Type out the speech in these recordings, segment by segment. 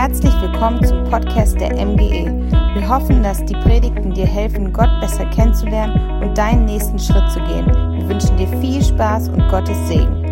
Herzlich willkommen zum Podcast der MGE. Wir hoffen, dass die Predigten dir helfen, Gott besser kennenzulernen und deinen nächsten Schritt zu gehen. Wir wünschen dir viel Spaß und Gottes Segen.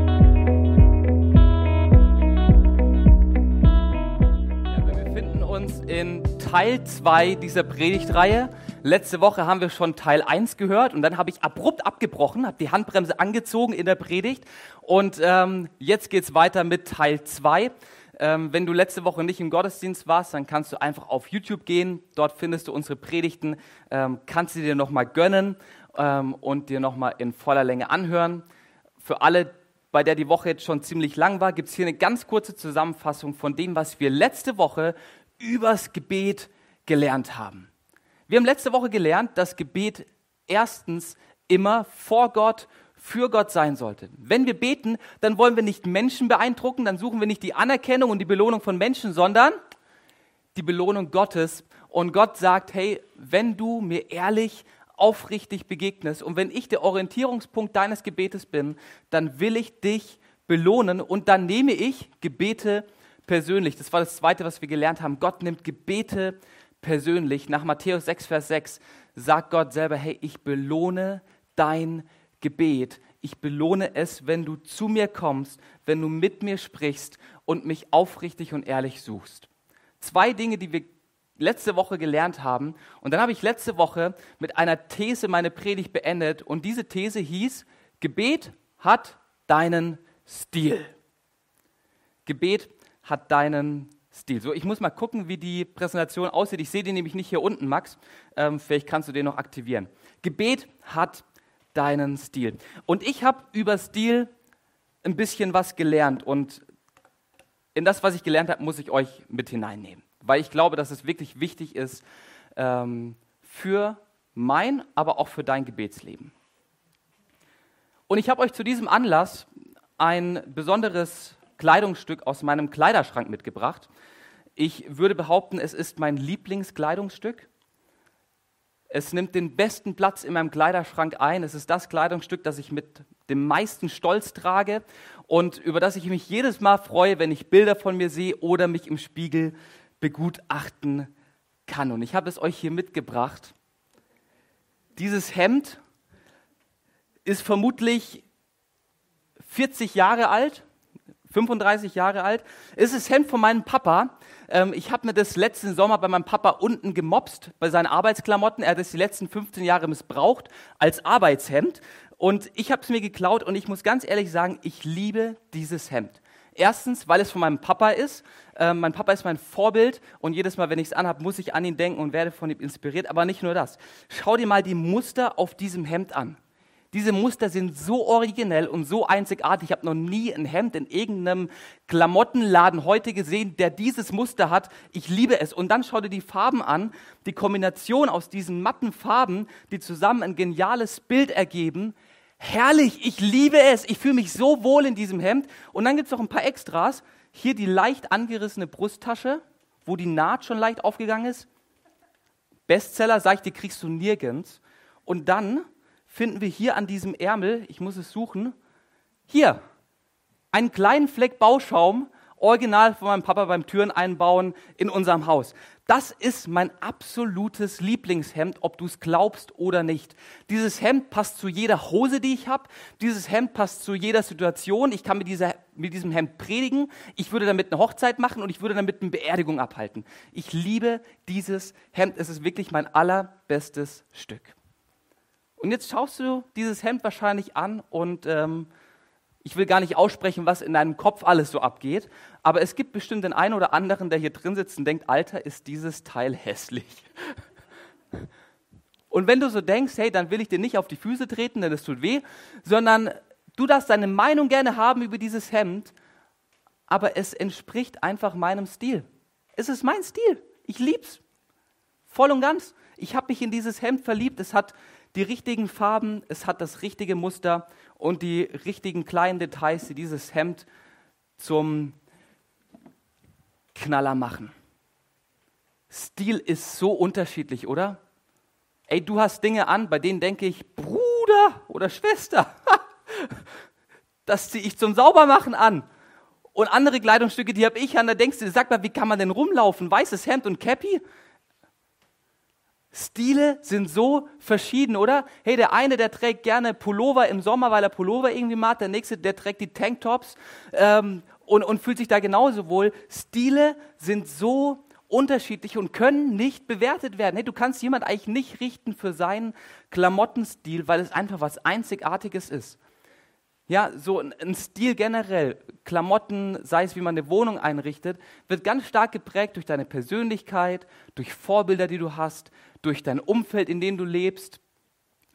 Ja, wir befinden uns in Teil 2 dieser Predigtreihe. Letzte Woche haben wir schon Teil 1 gehört und dann habe ich abrupt abgebrochen, habe die Handbremse angezogen in der Predigt und ähm, jetzt geht es weiter mit Teil 2. Ähm, wenn du letzte Woche nicht im Gottesdienst warst, dann kannst du einfach auf YouTube gehen. Dort findest du unsere Predigten, ähm, kannst sie dir nochmal gönnen ähm, und dir nochmal in voller Länge anhören. Für alle, bei der die Woche jetzt schon ziemlich lang war, gibt es hier eine ganz kurze Zusammenfassung von dem, was wir letzte Woche übers Gebet gelernt haben. Wir haben letzte Woche gelernt, dass Gebet erstens immer vor Gott für Gott sein sollte. Wenn wir beten, dann wollen wir nicht Menschen beeindrucken, dann suchen wir nicht die Anerkennung und die Belohnung von Menschen, sondern die Belohnung Gottes. Und Gott sagt, hey, wenn du mir ehrlich, aufrichtig begegnest und wenn ich der Orientierungspunkt deines Gebetes bin, dann will ich dich belohnen und dann nehme ich Gebete persönlich. Das war das Zweite, was wir gelernt haben. Gott nimmt Gebete persönlich. Nach Matthäus 6, Vers 6 sagt Gott selber, hey, ich belohne dein Gebet. Ich belohne es, wenn du zu mir kommst, wenn du mit mir sprichst und mich aufrichtig und ehrlich suchst. Zwei Dinge, die wir letzte Woche gelernt haben. Und dann habe ich letzte Woche mit einer These meine Predigt beendet. Und diese These hieß, Gebet hat deinen Stil. Gebet hat deinen Stil. So, ich muss mal gucken, wie die Präsentation aussieht. Ich sehe die nämlich nicht hier unten, Max. Ähm, vielleicht kannst du den noch aktivieren. Gebet hat deinen Stil. Und ich habe über Stil ein bisschen was gelernt und in das, was ich gelernt habe, muss ich euch mit hineinnehmen, weil ich glaube, dass es wirklich wichtig ist ähm, für mein, aber auch für dein Gebetsleben. Und ich habe euch zu diesem Anlass ein besonderes Kleidungsstück aus meinem Kleiderschrank mitgebracht. Ich würde behaupten, es ist mein Lieblingskleidungsstück. Es nimmt den besten Platz in meinem Kleiderschrank ein. Es ist das Kleidungsstück, das ich mit dem meisten Stolz trage und über das ich mich jedes Mal freue, wenn ich Bilder von mir sehe oder mich im Spiegel begutachten kann. Und ich habe es euch hier mitgebracht. Dieses Hemd ist vermutlich 40 Jahre alt, 35 Jahre alt. Ist das Hemd von meinem Papa. Ähm, ich habe mir das letzten Sommer bei meinem Papa unten gemobst, bei seinen Arbeitsklamotten. Er hat es die letzten 15 Jahre missbraucht als Arbeitshemd. Und ich habe es mir geklaut und ich muss ganz ehrlich sagen, ich liebe dieses Hemd. Erstens, weil es von meinem Papa ist. Ähm, mein Papa ist mein Vorbild und jedes Mal, wenn ich es anhabe, muss ich an ihn denken und werde von ihm inspiriert. Aber nicht nur das. Schau dir mal die Muster auf diesem Hemd an. Diese Muster sind so originell und so einzigartig. Ich habe noch nie ein Hemd in irgendeinem Klamottenladen heute gesehen, der dieses Muster hat. Ich liebe es. Und dann schau dir die Farben an. Die Kombination aus diesen matten Farben, die zusammen ein geniales Bild ergeben. Herrlich, ich liebe es. Ich fühle mich so wohl in diesem Hemd. Und dann gibt es noch ein paar Extras. Hier die leicht angerissene Brusttasche, wo die Naht schon leicht aufgegangen ist. Bestseller, sag ich dir, kriegst du nirgends. Und dann finden wir hier an diesem Ärmel, ich muss es suchen, hier einen kleinen Fleck Bauschaum, original von meinem Papa beim Türen einbauen in unserem Haus. Das ist mein absolutes Lieblingshemd, ob du es glaubst oder nicht. Dieses Hemd passt zu jeder Hose, die ich habe. Dieses Hemd passt zu jeder Situation. Ich kann mit, dieser, mit diesem Hemd predigen. Ich würde damit eine Hochzeit machen und ich würde damit eine Beerdigung abhalten. Ich liebe dieses Hemd. Es ist wirklich mein allerbestes Stück. Und jetzt schaust du dieses Hemd wahrscheinlich an und ähm, ich will gar nicht aussprechen, was in deinem Kopf alles so abgeht, aber es gibt bestimmt den einen oder anderen, der hier drin sitzt und denkt, Alter, ist dieses Teil hässlich. Und wenn du so denkst, hey, dann will ich dir nicht auf die Füße treten, denn es tut weh, sondern du darfst deine Meinung gerne haben über dieses Hemd, aber es entspricht einfach meinem Stil. Es ist mein Stil. Ich lieb's. Voll und ganz. Ich habe mich in dieses Hemd verliebt. Es hat die richtigen Farben, es hat das richtige Muster und die richtigen kleinen Details, die dieses Hemd zum Knaller machen. Stil ist so unterschiedlich, oder? Ey, du hast Dinge an, bei denen denke ich, Bruder oder Schwester, das ziehe ich zum Saubermachen an. Und andere Kleidungsstücke, die habe ich an, da denkst du, sag mal, wie kann man denn rumlaufen? Weißes Hemd und Cappy? Stile sind so verschieden, oder? Hey, der eine, der trägt gerne Pullover im Sommer, weil er Pullover irgendwie mag. Der nächste, der trägt die Tanktops ähm, und, und fühlt sich da genauso wohl. Stile sind so unterschiedlich und können nicht bewertet werden. Hey, du kannst jemand eigentlich nicht richten für seinen Klamottenstil, weil es einfach was Einzigartiges ist. Ja, so ein Stil generell, Klamotten, sei es wie man eine Wohnung einrichtet, wird ganz stark geprägt durch deine Persönlichkeit, durch Vorbilder, die du hast, durch dein Umfeld, in dem du lebst,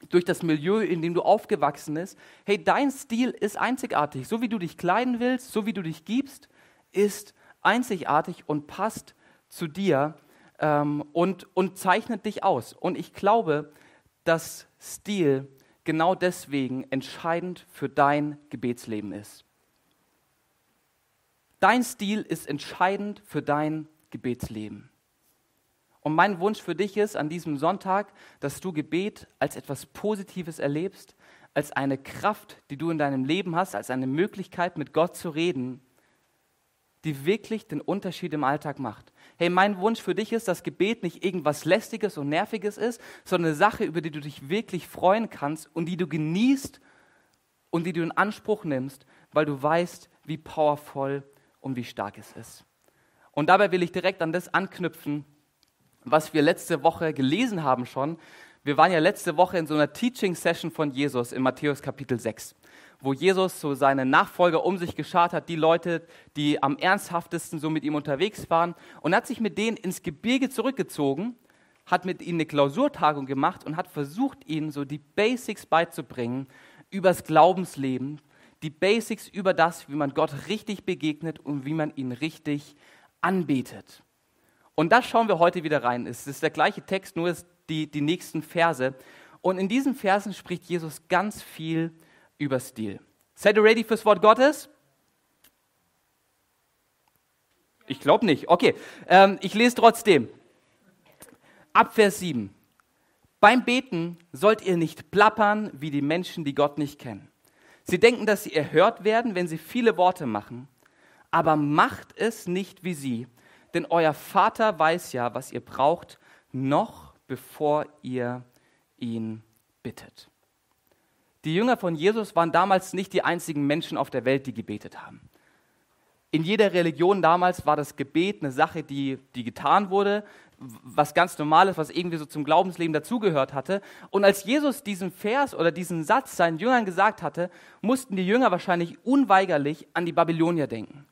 durch das Milieu, in dem du aufgewachsen bist. Hey, dein Stil ist einzigartig. So wie du dich kleiden willst, so wie du dich gibst, ist einzigartig und passt zu dir ähm, und, und zeichnet dich aus. Und ich glaube, dass Stil genau deswegen entscheidend für dein Gebetsleben ist. Dein Stil ist entscheidend für dein Gebetsleben. Und mein Wunsch für dich ist an diesem Sonntag, dass du Gebet als etwas Positives erlebst, als eine Kraft, die du in deinem Leben hast, als eine Möglichkeit, mit Gott zu reden, die wirklich den Unterschied im Alltag macht. Hey, mein Wunsch für dich ist, dass Gebet nicht irgendwas Lästiges und Nerviges ist, sondern eine Sache, über die du dich wirklich freuen kannst und die du genießt und die du in Anspruch nimmst, weil du weißt, wie powervoll und wie stark es ist. Und dabei will ich direkt an das anknüpfen, was wir letzte Woche gelesen haben schon. Wir waren ja letzte Woche in so einer Teaching-Session von Jesus in Matthäus Kapitel 6 wo Jesus so seine Nachfolger um sich geschart hat, die Leute, die am ernsthaftesten so mit ihm unterwegs waren, und hat sich mit denen ins Gebirge zurückgezogen, hat mit ihnen eine Klausurtagung gemacht und hat versucht, ihnen so die Basics beizubringen übers Glaubensleben, die Basics über das, wie man Gott richtig begegnet und wie man ihn richtig anbetet. Und das schauen wir heute wieder rein. Es ist der gleiche Text, nur die, die nächsten Verse. Und in diesen Versen spricht Jesus ganz viel über Stil. Seid ihr ready fürs Wort Gottes? Ich glaube nicht. Okay, ähm, ich lese trotzdem. Ab Vers 7. Beim Beten sollt ihr nicht plappern wie die Menschen, die Gott nicht kennen. Sie denken, dass sie erhört werden, wenn sie viele Worte machen. Aber macht es nicht wie sie, denn euer Vater weiß ja, was ihr braucht, noch bevor ihr ihn bittet. Die Jünger von Jesus waren damals nicht die einzigen Menschen auf der Welt, die gebetet haben. In jeder Religion damals war das Gebet eine Sache, die, die getan wurde, was ganz Normales, was irgendwie so zum Glaubensleben dazugehört hatte. Und als Jesus diesen Vers oder diesen Satz seinen Jüngern gesagt hatte, mussten die Jünger wahrscheinlich unweigerlich an die Babylonier denken.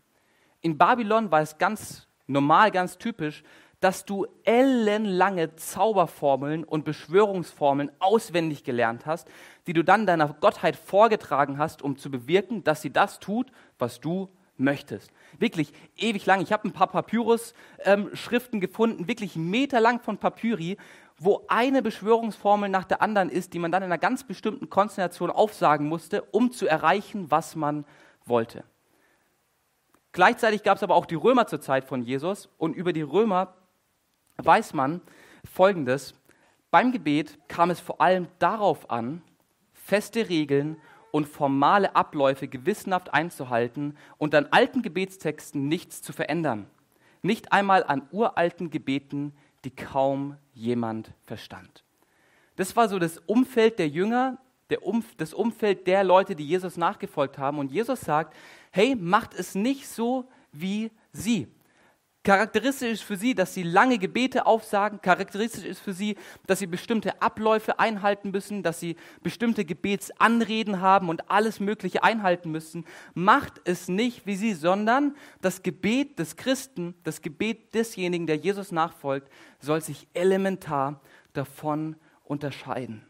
In Babylon war es ganz normal, ganz typisch, dass du ellenlange Zauberformeln und Beschwörungsformeln auswendig gelernt hast, die du dann deiner Gottheit vorgetragen hast, um zu bewirken, dass sie das tut, was du möchtest. Wirklich ewig lang. Ich habe ein paar Papyrus-Schriften ähm, gefunden, wirklich meterlang von Papyri, wo eine Beschwörungsformel nach der anderen ist, die man dann in einer ganz bestimmten Konstellation aufsagen musste, um zu erreichen, was man wollte. Gleichzeitig gab es aber auch die Römer zur Zeit von Jesus und über die Römer weiß man Folgendes. Beim Gebet kam es vor allem darauf an, feste Regeln und formale Abläufe gewissenhaft einzuhalten und an alten Gebetstexten nichts zu verändern. Nicht einmal an uralten Gebeten, die kaum jemand verstand. Das war so das Umfeld der Jünger, Umf das Umfeld der Leute, die Jesus nachgefolgt haben. Und Jesus sagt, hey, macht es nicht so wie sie. Charakteristisch ist für sie, dass sie lange Gebete aufsagen. Charakteristisch ist für sie, dass sie bestimmte Abläufe einhalten müssen, dass sie bestimmte Gebetsanreden haben und alles Mögliche einhalten müssen. Macht es nicht wie sie, sondern das Gebet des Christen, das Gebet desjenigen, der Jesus nachfolgt, soll sich elementar davon unterscheiden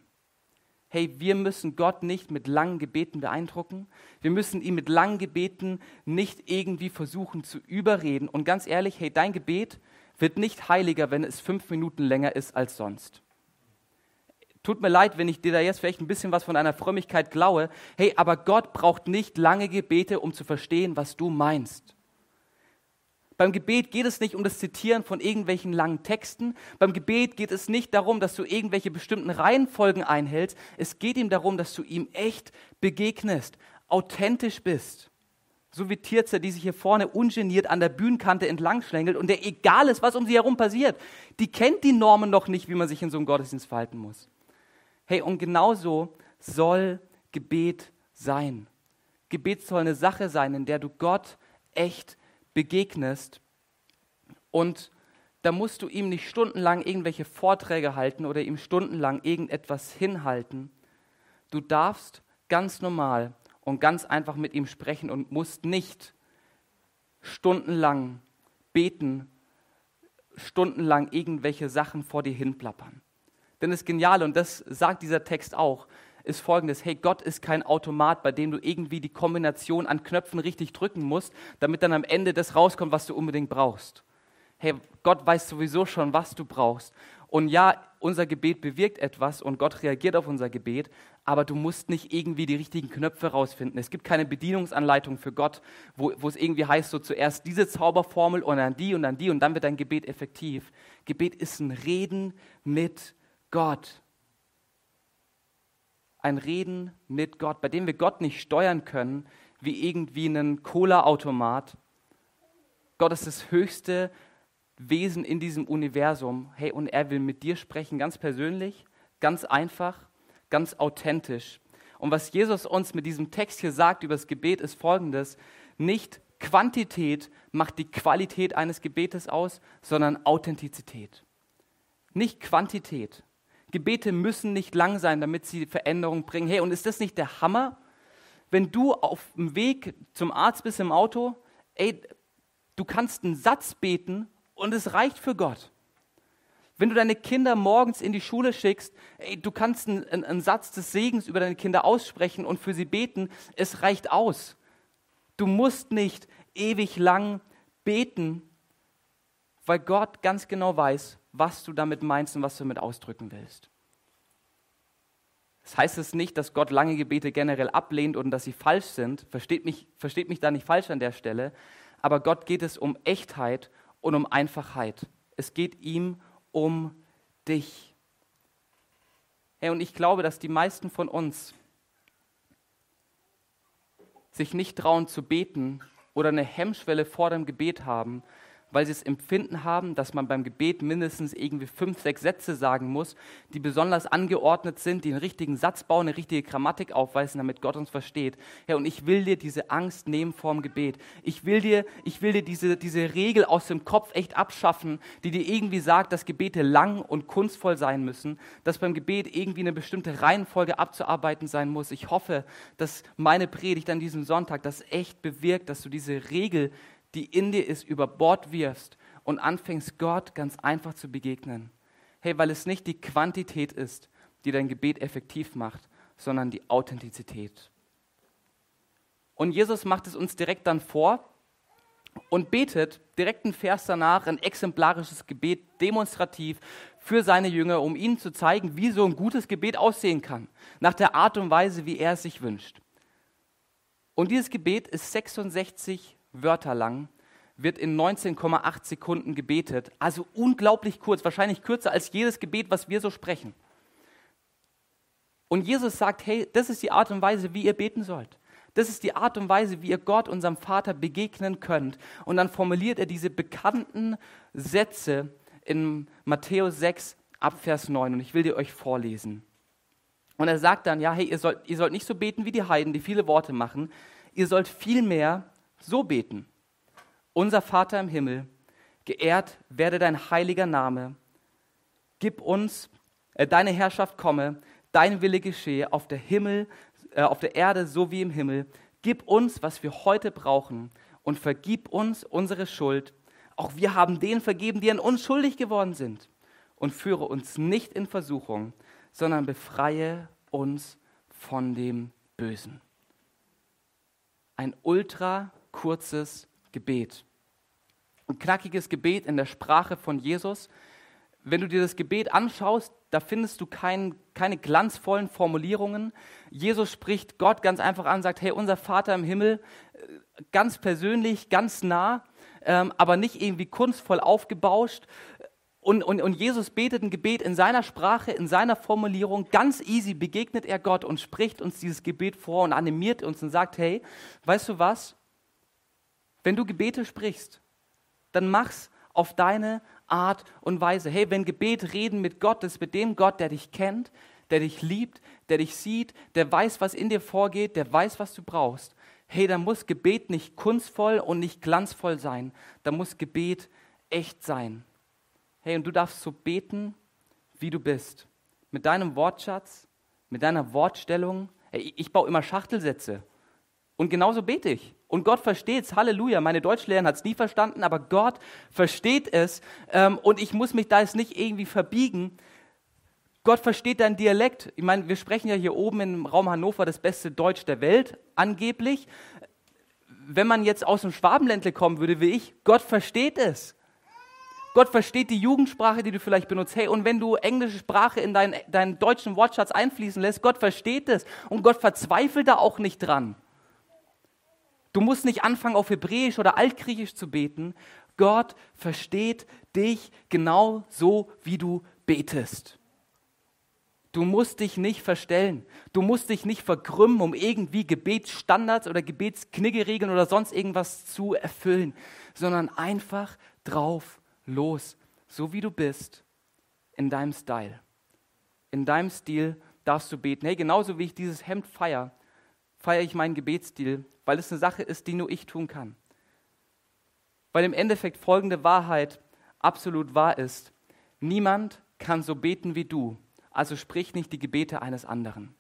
hey, wir müssen Gott nicht mit langen Gebeten beeindrucken. Wir müssen ihn mit langen Gebeten nicht irgendwie versuchen zu überreden. Und ganz ehrlich, hey, dein Gebet wird nicht heiliger, wenn es fünf Minuten länger ist als sonst. Tut mir leid, wenn ich dir da jetzt vielleicht ein bisschen was von einer Frömmigkeit klaue. Hey, aber Gott braucht nicht lange Gebete, um zu verstehen, was du meinst. Beim Gebet geht es nicht um das Zitieren von irgendwelchen langen Texten. Beim Gebet geht es nicht darum, dass du irgendwelche bestimmten Reihenfolgen einhältst. Es geht ihm darum, dass du ihm echt begegnest, authentisch bist. So wie Tirze, die sich hier vorne ungeniert an der Bühnenkante entlang schlängelt und der egal ist, was um sie herum passiert. Die kennt die Normen noch nicht, wie man sich in so einem Gottesdienst verhalten muss. Hey, und genauso soll Gebet sein. Gebet soll eine Sache sein, in der du Gott echt begegnest. Und da musst du ihm nicht stundenlang irgendwelche Vorträge halten oder ihm stundenlang irgendetwas hinhalten. Du darfst ganz normal und ganz einfach mit ihm sprechen und musst nicht stundenlang beten, stundenlang irgendwelche Sachen vor dir hinplappern. Denn das Geniale, und das sagt dieser Text auch, ist folgendes, hey, Gott ist kein Automat, bei dem du irgendwie die Kombination an Knöpfen richtig drücken musst, damit dann am Ende das rauskommt, was du unbedingt brauchst. Hey, Gott weiß sowieso schon, was du brauchst. Und ja, unser Gebet bewirkt etwas und Gott reagiert auf unser Gebet, aber du musst nicht irgendwie die richtigen Knöpfe rausfinden. Es gibt keine Bedienungsanleitung für Gott, wo, wo es irgendwie heißt, so zuerst diese Zauberformel und dann die und dann die und dann wird dein Gebet effektiv. Gebet ist ein Reden mit Gott. Ein Reden mit Gott, bei dem wir Gott nicht steuern können, wie irgendwie einen Cola-Automat. Gott ist das höchste Wesen in diesem Universum. Hey, und er will mit dir sprechen, ganz persönlich, ganz einfach, ganz authentisch. Und was Jesus uns mit diesem Text hier sagt über das Gebet, ist folgendes. Nicht Quantität macht die Qualität eines Gebetes aus, sondern Authentizität. Nicht Quantität. Gebete müssen nicht lang sein, damit sie Veränderungen bringen. Hey, und ist das nicht der Hammer? Wenn du auf dem Weg zum Arzt bist im Auto, ey, du kannst einen Satz beten und es reicht für Gott. Wenn du deine Kinder morgens in die Schule schickst, ey, du kannst einen, einen Satz des Segens über deine Kinder aussprechen und für sie beten, es reicht aus. Du musst nicht ewig lang beten, weil Gott ganz genau weiß, was du damit meinst und was du damit ausdrücken willst. Das heißt es nicht, dass Gott lange Gebete generell ablehnt und dass sie falsch sind. Versteht mich, versteht mich da nicht falsch an der Stelle. Aber Gott geht es um Echtheit und um Einfachheit. Es geht ihm um dich. Hey, und ich glaube, dass die meisten von uns sich nicht trauen zu beten oder eine Hemmschwelle vor dem Gebet haben, weil sie das Empfinden haben, dass man beim Gebet mindestens irgendwie fünf, sechs Sätze sagen muss, die besonders angeordnet sind, die einen richtigen Satzbau, eine richtige Grammatik aufweisen, damit Gott uns versteht. Herr, und ich will dir diese Angst nehmen vorm Gebet. Ich will dir, ich will dir diese, diese Regel aus dem Kopf echt abschaffen, die dir irgendwie sagt, dass Gebete lang und kunstvoll sein müssen, dass beim Gebet irgendwie eine bestimmte Reihenfolge abzuarbeiten sein muss. Ich hoffe, dass meine Predigt an diesem Sonntag das echt bewirkt, dass du diese Regel die in dir ist, über Bord wirfst und anfängst, Gott ganz einfach zu begegnen. Hey, weil es nicht die Quantität ist, die dein Gebet effektiv macht, sondern die Authentizität. Und Jesus macht es uns direkt dann vor und betet direkt einen Vers danach ein exemplarisches Gebet demonstrativ für seine Jünger, um ihnen zu zeigen, wie so ein gutes Gebet aussehen kann, nach der Art und Weise, wie er es sich wünscht. Und dieses Gebet ist 66 Wörter lang, wird in 19,8 Sekunden gebetet. Also unglaublich kurz, wahrscheinlich kürzer als jedes Gebet, was wir so sprechen. Und Jesus sagt, hey, das ist die Art und Weise, wie ihr beten sollt. Das ist die Art und Weise, wie ihr Gott, unserem Vater, begegnen könnt. Und dann formuliert er diese bekannten Sätze in Matthäus 6 ab Vers 9. Und ich will die euch vorlesen. Und er sagt dann, ja, hey, ihr sollt, ihr sollt nicht so beten wie die Heiden, die viele Worte machen. Ihr sollt vielmehr so beten. Unser Vater im Himmel, geehrt werde dein heiliger Name. Gib uns, äh, deine Herrschaft komme, dein Wille geschehe auf der Himmel, äh, auf der Erde so wie im Himmel. Gib uns, was wir heute brauchen und vergib uns unsere Schuld. Auch wir haben denen vergeben, die an uns schuldig geworden sind. Und führe uns nicht in Versuchung, sondern befreie uns von dem Bösen. Ein ultra kurzes Gebet. Ein knackiges Gebet in der Sprache von Jesus. Wenn du dir das Gebet anschaust, da findest du kein, keine glanzvollen Formulierungen. Jesus spricht Gott ganz einfach an, sagt, hey, unser Vater im Himmel, äh, ganz persönlich, ganz nah, ähm, aber nicht irgendwie kunstvoll aufgebauscht. Und, und, und Jesus betet ein Gebet in seiner Sprache, in seiner Formulierung. Ganz easy begegnet er Gott und spricht uns dieses Gebet vor und animiert uns und sagt, hey, weißt du was? Wenn du Gebete sprichst, dann mach's auf deine Art und Weise. Hey, wenn Gebet reden mit Gott ist, mit dem Gott, der dich kennt, der dich liebt, der dich sieht, der weiß, was in dir vorgeht, der weiß, was du brauchst. Hey, da muss Gebet nicht kunstvoll und nicht glanzvoll sein. Da muss Gebet echt sein. Hey, und du darfst so beten, wie du bist. Mit deinem Wortschatz, mit deiner Wortstellung. Hey, ich baue immer Schachtelsätze. Und genauso bete ich. Und Gott versteht es. Halleluja. Meine Deutschlehrerin hat es nie verstanden, aber Gott versteht es. Ähm, und ich muss mich da jetzt nicht irgendwie verbiegen. Gott versteht deinen Dialekt. Ich meine, wir sprechen ja hier oben im Raum Hannover das beste Deutsch der Welt, angeblich. Wenn man jetzt aus dem Schwabenländle kommen würde wie ich, Gott versteht es. Gott versteht die Jugendsprache, die du vielleicht benutzt. Hey, und wenn du englische Sprache in deinen, deinen deutschen Wortschatz einfließen lässt, Gott versteht es. Und Gott verzweifelt da auch nicht dran. Du musst nicht anfangen, auf Hebräisch oder Altgriechisch zu beten. Gott versteht dich genau so, wie du betest. Du musst dich nicht verstellen. Du musst dich nicht verkrümmen, um irgendwie Gebetsstandards oder Gebetskniggeregeln oder sonst irgendwas zu erfüllen, sondern einfach drauf los, so wie du bist, in deinem Style. In deinem Stil darfst du beten. Hey, genauso wie ich dieses Hemd feiere, feiere ich meinen Gebetsstil, weil es eine Sache ist, die nur ich tun kann. Weil im Endeffekt folgende Wahrheit absolut wahr ist. Niemand kann so beten wie du, also sprich nicht die Gebete eines anderen.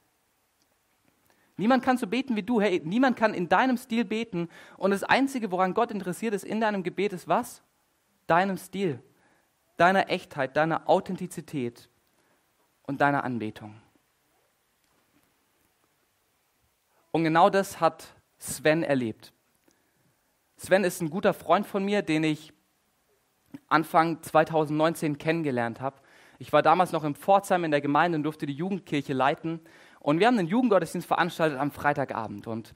Niemand kann so beten wie du. Hey, niemand kann in deinem Stil beten. Und das Einzige, woran Gott interessiert ist in deinem Gebet, ist was? Deinem Stil, deiner Echtheit, deiner Authentizität und deiner Anbetung. Und genau das hat Sven erlebt. Sven ist ein guter Freund von mir, den ich Anfang 2019 kennengelernt habe. Ich war damals noch in Pforzheim in der Gemeinde und durfte die Jugendkirche leiten. Und wir haben einen Jugendgottesdienst veranstaltet am Freitagabend. Und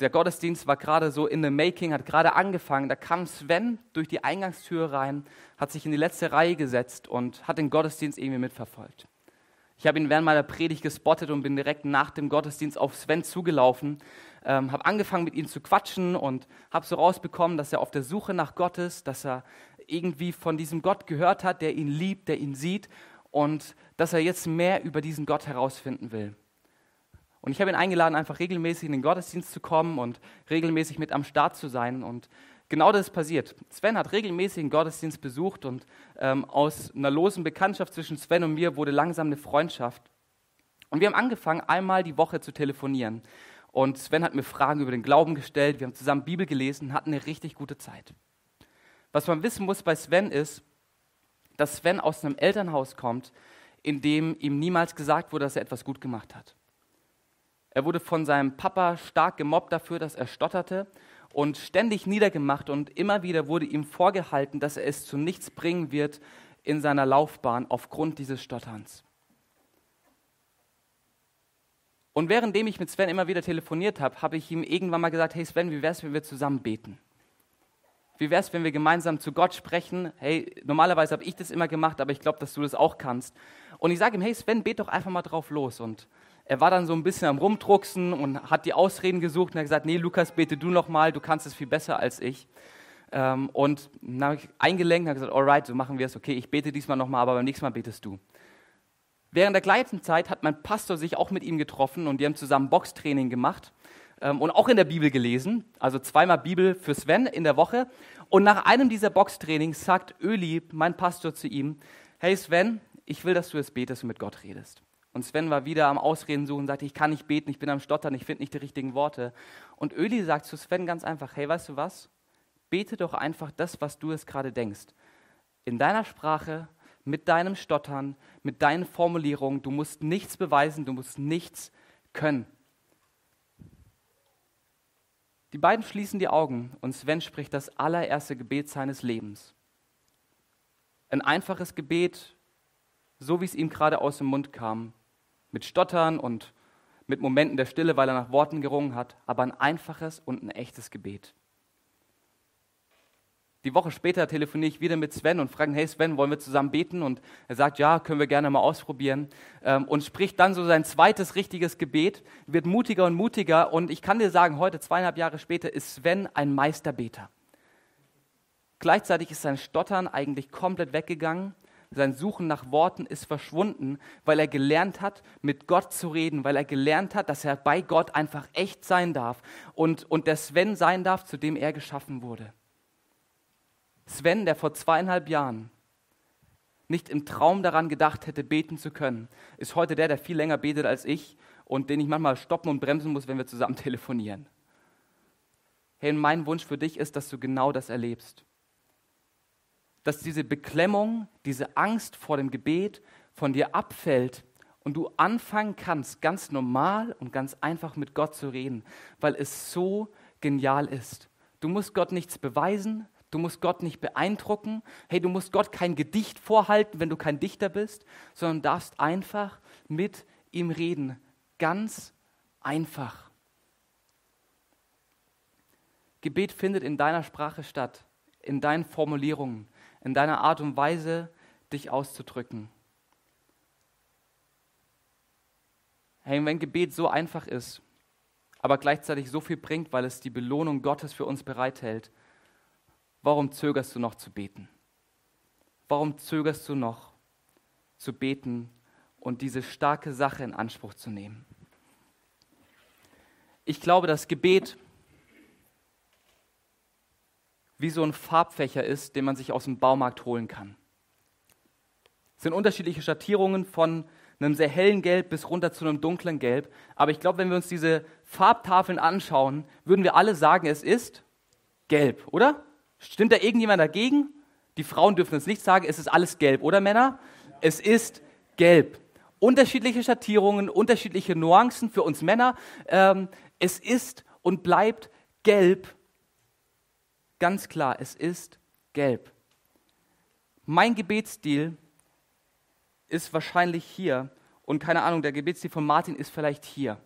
der Gottesdienst war gerade so in the making, hat gerade angefangen. Da kam Sven durch die Eingangstür rein, hat sich in die letzte Reihe gesetzt und hat den Gottesdienst irgendwie mitverfolgt. Ich habe ihn während meiner Predigt gespottet und bin direkt nach dem Gottesdienst auf Sven zugelaufen, ähm, habe angefangen mit ihm zu quatschen und habe so rausbekommen, dass er auf der Suche nach Gott ist, dass er irgendwie von diesem Gott gehört hat, der ihn liebt, der ihn sieht und dass er jetzt mehr über diesen Gott herausfinden will. Und ich habe ihn eingeladen, einfach regelmäßig in den Gottesdienst zu kommen und regelmäßig mit am Start zu sein. Und genau das ist passiert. Sven hat regelmäßig einen Gottesdienst besucht und ähm, aus einer losen Bekanntschaft zwischen Sven und mir wurde langsam eine Freundschaft. Und wir haben angefangen, einmal die Woche zu telefonieren. Und Sven hat mir Fragen über den Glauben gestellt, wir haben zusammen Bibel gelesen, hatten eine richtig gute Zeit. Was man wissen muss bei Sven ist, dass Sven aus einem Elternhaus kommt, in dem ihm niemals gesagt wurde, dass er etwas gut gemacht hat. Er wurde von seinem Papa stark gemobbt dafür, dass er stotterte und ständig niedergemacht und immer wieder wurde ihm vorgehalten, dass er es zu nichts bringen wird in seiner Laufbahn aufgrund dieses Stotterns. Und währenddem ich mit Sven immer wieder telefoniert habe, habe ich ihm irgendwann mal gesagt, hey Sven, wie wäre es, wenn wir zusammen beten? Wie wäre es, wenn wir gemeinsam zu Gott sprechen? Hey, normalerweise habe ich das immer gemacht, aber ich glaube, dass du das auch kannst. Und ich sage ihm, hey Sven, bet doch einfach mal drauf los. Und er war dann so ein bisschen am Rumdrucksen und hat die Ausreden gesucht und hat gesagt, nee, Lukas, bete du noch mal, du kannst es viel besser als ich. Ähm, und dann habe ich eingelenkt und habe gesagt, alright, so machen wir es, okay, ich bete diesmal noch mal, aber beim nächsten Mal betest du. Während der gleichen Zeit hat mein Pastor sich auch mit ihm getroffen und die haben zusammen Boxtraining gemacht ähm, und auch in der Bibel gelesen, also zweimal Bibel für Sven in der Woche. Und nach einem dieser Boxtrainings sagt Öli, mein Pastor, zu ihm, hey Sven, ich will, dass du jetzt betest und mit Gott redest. Und Sven war wieder am Ausreden suchen, sagte, ich kann nicht beten, ich bin am Stottern, ich finde nicht die richtigen Worte. Und Öli sagt zu Sven ganz einfach, hey, weißt du was? Bete doch einfach das, was du es gerade denkst. In deiner Sprache, mit deinem Stottern, mit deinen Formulierungen. Du musst nichts beweisen, du musst nichts können. Die beiden schließen die Augen und Sven spricht das allererste Gebet seines Lebens. Ein einfaches Gebet, so wie es ihm gerade aus dem Mund kam, mit Stottern und mit Momenten der Stille, weil er nach Worten gerungen hat, aber ein einfaches und ein echtes Gebet. Die Woche später telefoniere ich wieder mit Sven und frage, hey Sven, wollen wir zusammen beten? Und er sagt, ja, können wir gerne mal ausprobieren. Ähm, und spricht dann so sein zweites richtiges Gebet, wird mutiger und mutiger. Und ich kann dir sagen, heute, zweieinhalb Jahre später, ist Sven ein Meisterbeter. Gleichzeitig ist sein Stottern eigentlich komplett weggegangen. Sein Suchen nach Worten ist verschwunden, weil er gelernt hat, mit Gott zu reden, weil er gelernt hat, dass er bei Gott einfach echt sein darf und, und der Sven sein darf, zu dem er geschaffen wurde. Sven, der vor zweieinhalb Jahren nicht im Traum daran gedacht hätte, beten zu können, ist heute der, der viel länger betet als ich und den ich manchmal stoppen und bremsen muss, wenn wir zusammen telefonieren. Hey, mein Wunsch für dich ist, dass du genau das erlebst. Dass diese Beklemmung, diese Angst vor dem Gebet von dir abfällt und du anfangen kannst, ganz normal und ganz einfach mit Gott zu reden, weil es so genial ist. Du musst Gott nichts beweisen, Du musst Gott nicht beeindrucken. Hey, du musst Gott kein Gedicht vorhalten, wenn du kein Dichter bist, sondern darfst einfach mit ihm reden. Ganz einfach. Gebet findet in deiner Sprache statt, in deinen Formulierungen, in deiner Art und Weise, dich auszudrücken. Hey, wenn Gebet so einfach ist, aber gleichzeitig so viel bringt, weil es die Belohnung Gottes für uns bereithält, Warum zögerst du noch zu beten? Warum zögerst du noch zu beten und diese starke Sache in Anspruch zu nehmen? Ich glaube, dass Gebet wie so ein Farbfächer ist, den man sich aus dem Baumarkt holen kann. Es sind unterschiedliche Schattierungen von einem sehr hellen Gelb bis runter zu einem dunklen Gelb. Aber ich glaube, wenn wir uns diese Farbtafeln anschauen, würden wir alle sagen, es ist gelb, oder? Stimmt da irgendjemand dagegen? Die Frauen dürfen es nicht sagen, es ist alles gelb, oder Männer? Es ist gelb. Unterschiedliche Schattierungen, unterschiedliche Nuancen für uns Männer. Ähm, es ist und bleibt gelb. Ganz klar, es ist gelb. Mein Gebetsstil ist wahrscheinlich hier und keine Ahnung, der Gebetsstil von Martin ist vielleicht hier.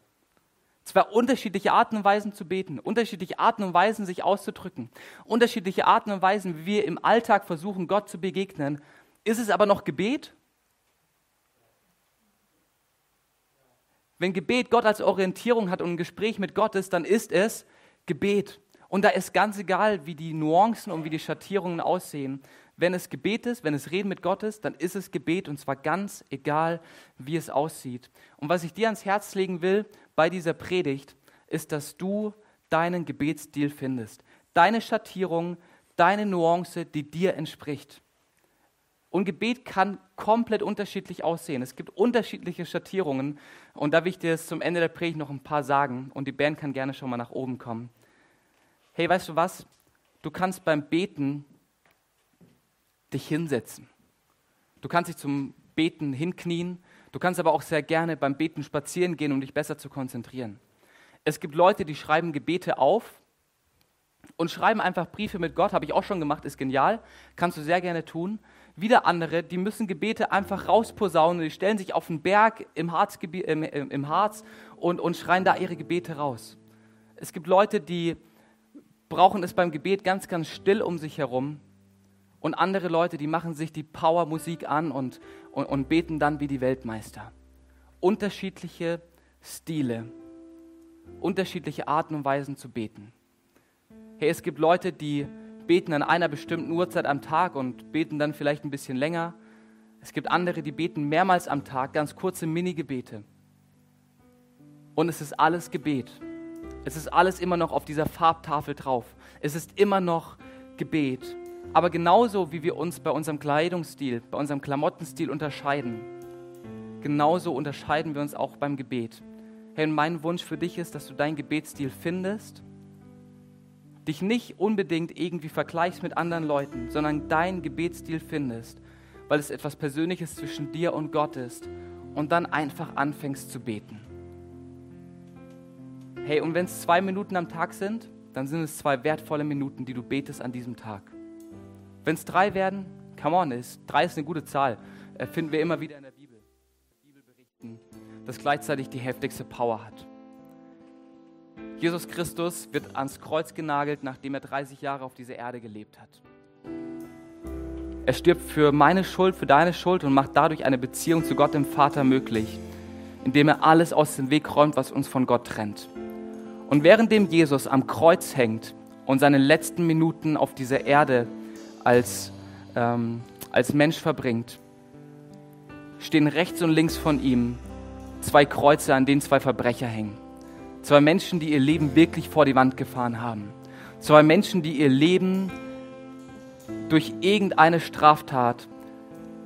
Zwei unterschiedliche Arten und Weisen zu beten, unterschiedliche Arten und Weisen, sich auszudrücken, unterschiedliche Arten und Weisen, wie wir im Alltag versuchen, Gott zu begegnen. Ist es aber noch Gebet? Wenn Gebet Gott als Orientierung hat und ein Gespräch mit Gott ist, dann ist es Gebet. Und da ist ganz egal, wie die Nuancen und wie die Schattierungen aussehen. Wenn es Gebet ist, wenn es Reden mit Gott ist, dann ist es Gebet und zwar ganz egal, wie es aussieht. Und was ich dir ans Herz legen will bei dieser Predigt, ist, dass du deinen Gebetsstil findest. Deine Schattierung, deine Nuance, die dir entspricht. Und Gebet kann komplett unterschiedlich aussehen. Es gibt unterschiedliche Schattierungen. Und da will ich dir jetzt zum Ende der Predigt noch ein paar sagen. Und die Band kann gerne schon mal nach oben kommen. Hey, weißt du was? Du kannst beim Beten dich hinsetzen. Du kannst dich zum Beten hinknien. Du kannst aber auch sehr gerne beim Beten spazieren gehen, um dich besser zu konzentrieren. Es gibt Leute, die schreiben Gebete auf und schreiben einfach Briefe mit Gott. Habe ich auch schon gemacht, ist genial. Kannst du sehr gerne tun. Wieder andere, die müssen Gebete einfach rausposaunen. Die stellen sich auf den Berg im, Harzgebiet, im, im Harz und, und schreien da ihre Gebete raus. Es gibt Leute, die brauchen es beim Gebet ganz, ganz still um sich herum und andere Leute, die machen sich die Powermusik an und, und, und beten dann wie die Weltmeister. Unterschiedliche Stile, unterschiedliche Arten und Weisen zu beten. Hey, es gibt Leute, die beten an einer bestimmten Uhrzeit am Tag und beten dann vielleicht ein bisschen länger. Es gibt andere, die beten mehrmals am Tag, ganz kurze Mini-Gebete. Und es ist alles Gebet. Es ist alles immer noch auf dieser Farbtafel drauf. Es ist immer noch Gebet. Aber genauso wie wir uns bei unserem Kleidungsstil, bei unserem Klamottenstil unterscheiden, genauso unterscheiden wir uns auch beim Gebet. Und mein Wunsch für dich ist, dass du deinen Gebetsstil findest, dich nicht unbedingt irgendwie vergleichst mit anderen Leuten, sondern deinen Gebetsstil findest, weil es etwas Persönliches zwischen dir und Gott ist und dann einfach anfängst zu beten. Hey, und wenn es zwei Minuten am Tag sind, dann sind es zwei wertvolle Minuten, die du betest an diesem Tag. Wenn es drei werden, come on, ist, drei ist eine gute Zahl. Äh, finden wir immer wieder in der Bibel. Bibelberichten, das gleichzeitig die heftigste Power hat. Jesus Christus wird ans Kreuz genagelt, nachdem er 30 Jahre auf dieser Erde gelebt hat. Er stirbt für meine Schuld, für deine Schuld und macht dadurch eine Beziehung zu Gott dem Vater möglich, indem er alles aus dem Weg räumt, was uns von Gott trennt. Und währenddem Jesus am Kreuz hängt und seine letzten Minuten auf dieser Erde als, ähm, als Mensch verbringt, stehen rechts und links von ihm zwei Kreuze, an denen zwei Verbrecher hängen. Zwei Menschen, die ihr Leben wirklich vor die Wand gefahren haben. Zwei Menschen, die ihr Leben durch irgendeine Straftat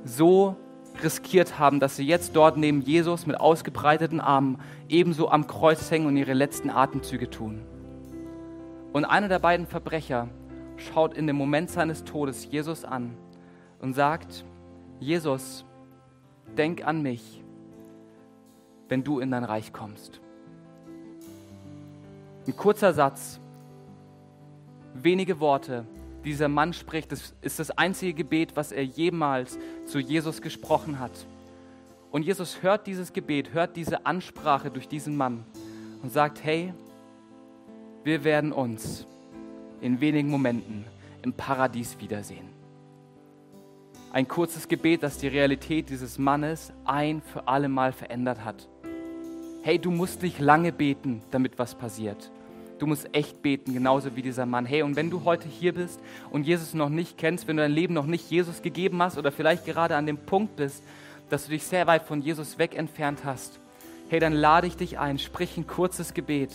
so riskiert haben, dass sie jetzt dort neben Jesus mit ausgebreiteten Armen ebenso am Kreuz hängen und ihre letzten Atemzüge tun. Und einer der beiden Verbrecher schaut in dem Moment seines Todes Jesus an und sagt, Jesus, denk an mich, wenn du in dein Reich kommst. Ein kurzer Satz, wenige Worte, dieser Mann spricht, das ist das einzige Gebet, was er jemals zu Jesus gesprochen hat. Und Jesus hört dieses Gebet, hört diese Ansprache durch diesen Mann und sagt, hey, wir werden uns in wenigen Momenten im Paradies wiedersehen. Ein kurzes Gebet, das die Realität dieses Mannes ein für alle Mal verändert hat. Hey, du musst nicht lange beten, damit was passiert. Du musst echt beten, genauso wie dieser Mann. Hey, und wenn du heute hier bist und Jesus noch nicht kennst, wenn du dein Leben noch nicht Jesus gegeben hast oder vielleicht gerade an dem Punkt bist, dass du dich sehr weit von Jesus weg entfernt hast, hey, dann lade ich dich ein, sprich ein kurzes Gebet.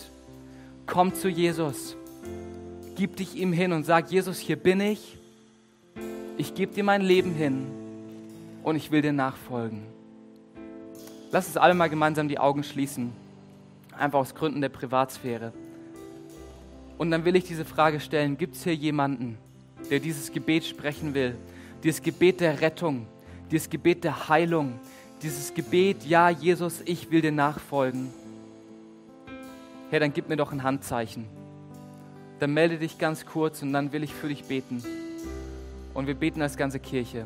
Komm zu Jesus. Gib dich ihm hin und sag, Jesus, hier bin ich. Ich gebe dir mein Leben hin und ich will dir nachfolgen. Lass uns alle mal gemeinsam die Augen schließen. Einfach aus Gründen der Privatsphäre. Und dann will ich diese Frage stellen, gibt es hier jemanden, der dieses Gebet sprechen will? Dieses Gebet der Rettung, dieses Gebet der Heilung, dieses Gebet, ja Jesus, ich will dir nachfolgen. Herr, dann gib mir doch ein Handzeichen. Dann melde dich ganz kurz und dann will ich für dich beten. Und wir beten als ganze Kirche.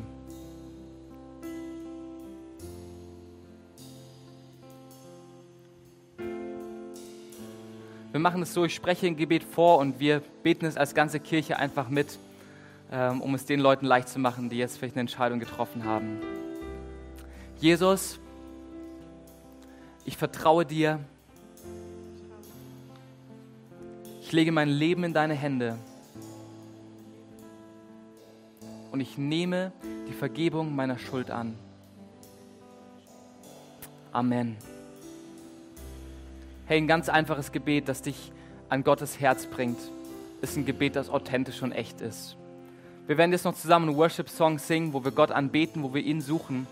Machen es so, ich spreche ein Gebet vor und wir beten es als ganze Kirche einfach mit, ähm, um es den Leuten leicht zu machen, die jetzt vielleicht eine Entscheidung getroffen haben. Jesus, ich vertraue dir. Ich lege mein Leben in deine Hände. Und ich nehme die Vergebung meiner Schuld an. Amen. Hey, ein ganz einfaches Gebet, das dich an Gottes Herz bringt, ist ein Gebet, das authentisch und echt ist. Wir werden jetzt noch zusammen einen Worship-Song singen, wo wir Gott anbeten, wo wir ihn suchen.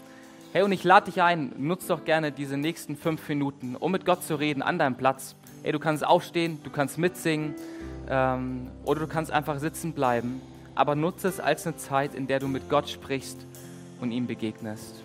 Hey, und ich lade dich ein, nutz doch gerne diese nächsten fünf Minuten, um mit Gott zu reden, an deinem Platz. Hey, du kannst aufstehen, du kannst mitsingen ähm, oder du kannst einfach sitzen bleiben. Aber nutze es als eine Zeit, in der du mit Gott sprichst und ihm begegnest.